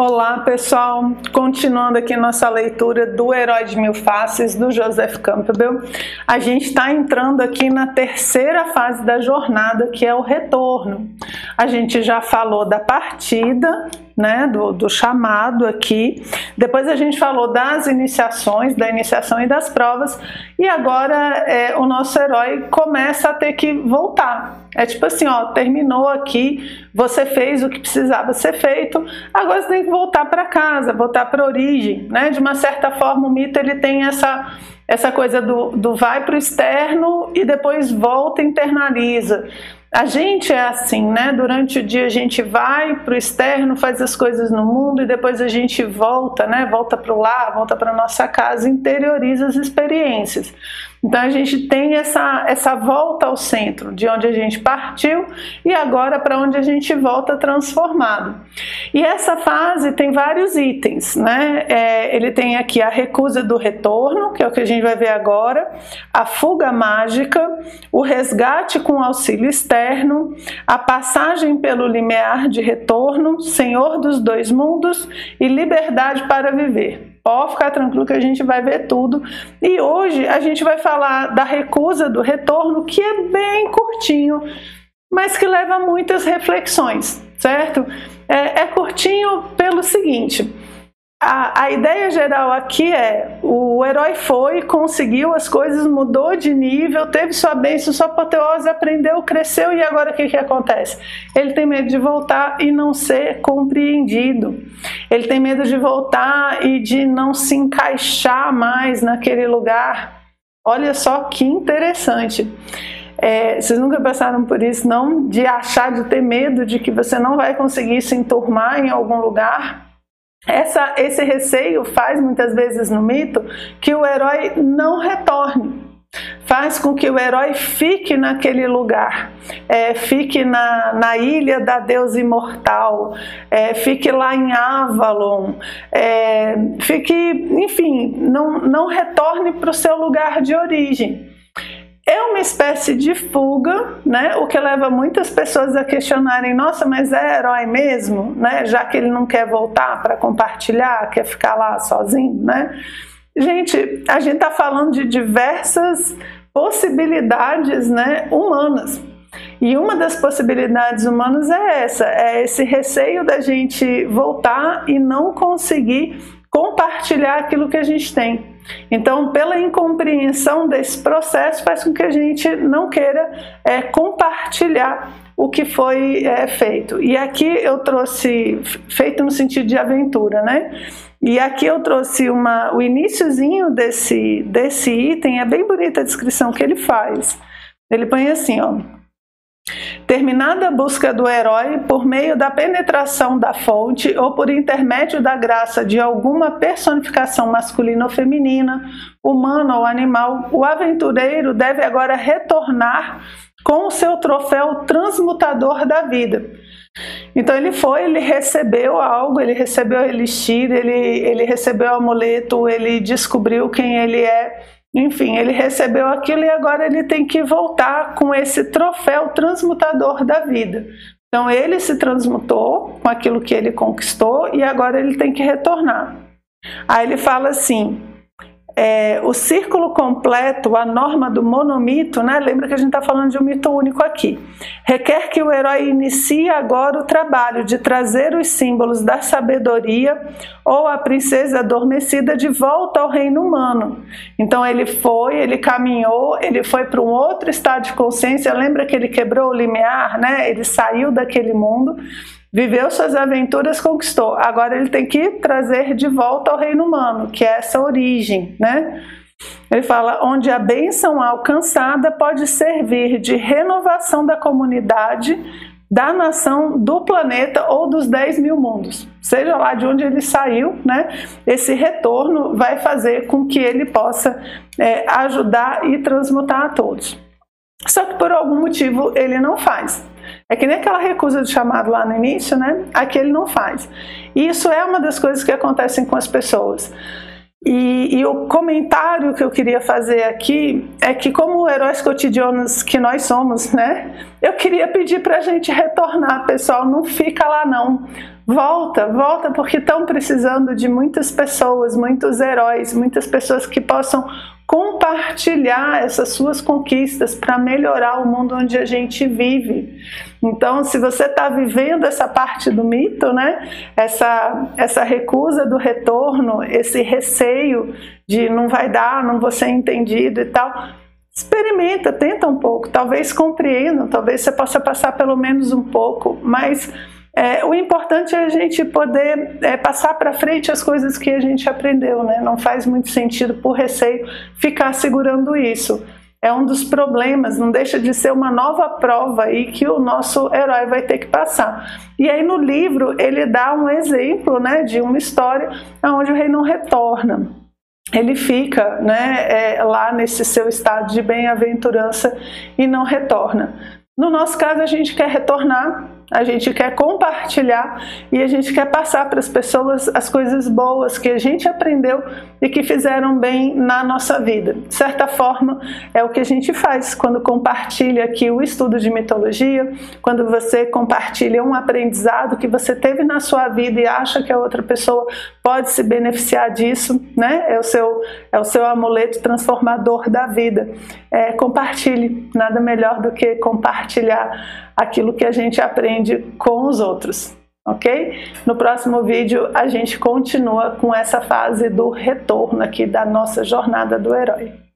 Olá pessoal, continuando aqui nossa leitura do Herói de Mil Faces do Joseph Campbell, a gente está entrando aqui na terceira fase da jornada que é o retorno. A gente já falou da partida, né, do, do, chamado aqui. Depois a gente falou das iniciações, da iniciação e das provas, e agora é, o nosso herói começa a ter que voltar. É tipo assim, ó, terminou aqui, você fez o que precisava ser feito, agora você tem que voltar para casa, voltar para a origem, né? De uma certa forma o mito ele tem essa essa coisa do, do vai para o externo e depois volta e internaliza. A gente é assim, né? Durante o dia a gente vai para o externo, faz as coisas no mundo e depois a gente volta, né? Volta para o lar, volta para nossa casa, interioriza as experiências. Então a gente tem essa, essa volta ao centro, de onde a gente partiu e agora para onde a gente volta transformado. E essa fase tem vários itens, né? É, ele tem aqui a recusa do retorno, que é o que a gente vai ver agora, a fuga mágica, o resgate com auxílio externo, a passagem pelo limiar de retorno, senhor dos dois mundos e liberdade para viver. Pode ficar tranquilo que a gente vai ver tudo. E hoje a gente vai falar da recusa do retorno, que é bem curtinho, mas que leva muitas reflexões, certo? É, é curtinho pelo seguinte: a, a, ideia geral aqui é o herói foi, conseguiu as coisas, mudou de nível, teve sua bênção, sua apoteose, aprendeu, cresceu e agora o que, que acontece? Ele tem medo de voltar e não ser compreendido. Ele tem medo de voltar e de não se encaixar mais naquele lugar. Olha só que interessante. É, vocês nunca passaram por isso, não? De achar, de ter medo de que você não vai conseguir se enturmar em algum lugar? Essa, esse receio faz muitas vezes no mito que o herói não retorne, faz com que o herói fique naquele lugar, é, fique na, na ilha da deusa imortal, é, fique lá em Avalon, é, fique, enfim, não, não retorne para o seu lugar de origem é uma espécie de fuga, né? O que leva muitas pessoas a questionarem: nossa, mas é herói mesmo, né? Já que ele não quer voltar para compartilhar, quer ficar lá sozinho, né? Gente, a gente está falando de diversas possibilidades, né? Humanas. E uma das possibilidades humanas é essa, é esse receio da gente voltar e não conseguir compartilhar aquilo que a gente tem. Então, pela incompreensão desse processo, faz com que a gente não queira é, compartilhar o que foi é, feito. E aqui eu trouxe, feito no sentido de aventura, né? E aqui eu trouxe uma, o iníciozinho desse, desse item, é bem bonita a descrição que ele faz. Ele põe assim, ó. Terminada a busca do herói por meio da penetração da fonte ou por intermédio da graça de alguma personificação masculina ou feminina, humana ou animal, o aventureiro deve agora retornar com o seu troféu transmutador da vida. Então ele foi, ele recebeu algo, ele recebeu elixir, ele, ele recebeu o amuleto, ele descobriu quem ele é enfim, ele recebeu aquilo e agora ele tem que voltar com esse troféu transmutador da vida. Então ele se transmutou com aquilo que ele conquistou e agora ele tem que retornar. Aí ele fala assim: é, o círculo completo, a norma do monomito, né? lembra que a gente está falando de um mito único aqui, requer que o herói inicie agora o trabalho de trazer os símbolos da sabedoria ou a princesa adormecida de volta ao reino humano. Então ele foi, ele caminhou, ele foi para um outro estado de consciência, lembra que ele quebrou o limiar, né? ele saiu daquele mundo viveu suas aventuras, conquistou. Agora ele tem que trazer de volta ao reino humano, que é essa origem, né? Ele fala: onde a bênção alcançada pode servir de renovação da comunidade, da nação, do planeta ou dos 10 mil mundos. Seja lá de onde ele saiu, né? Esse retorno vai fazer com que ele possa é, ajudar e transmutar a todos. Só que por algum motivo ele não faz. É que nem aquela recusa de chamado lá no início, né? Aqui ele não faz. E isso é uma das coisas que acontecem com as pessoas. E, e, o comentário que eu queria fazer aqui é que, como heróis cotidianos que nós somos, né? Eu queria pedir para a gente retornar, pessoal. Não fica lá, não. Volta, volta porque estão precisando de muitas pessoas, muitos heróis, muitas pessoas que possam compartilhar essas suas conquistas para melhorar o mundo onde a gente vive. Então, se você está vivendo essa parte do mito, né, essa, essa recusa do retorno, esse receio de não vai dar, não vou ser entendido e tal, experimenta, tenta um pouco, talvez compreenda, talvez você possa passar pelo menos um pouco, mas é, o importante é a gente poder é, passar para frente as coisas que a gente aprendeu, né? Não faz muito sentido, por receio, ficar segurando isso. É um dos problemas, não deixa de ser uma nova prova aí que o nosso herói vai ter que passar. E aí no livro ele dá um exemplo, né, de uma história onde o rei não retorna ele fica né, é, lá nesse seu estado de bem-aventurança e não retorna. No nosso caso, a gente quer retornar a gente quer compartilhar e a gente quer passar para as pessoas as coisas boas que a gente aprendeu e que fizeram bem na nossa vida. De certa forma, é o que a gente faz quando compartilha aqui o estudo de mitologia, quando você compartilha um aprendizado que você teve na sua vida e acha que a outra pessoa pode se beneficiar disso, né? É o seu, é o seu amuleto transformador da vida. É, compartilhe, nada melhor do que compartilhar aquilo que a gente aprende com os outros, ok? No próximo vídeo a gente continua com essa fase do retorno aqui da nossa jornada do herói.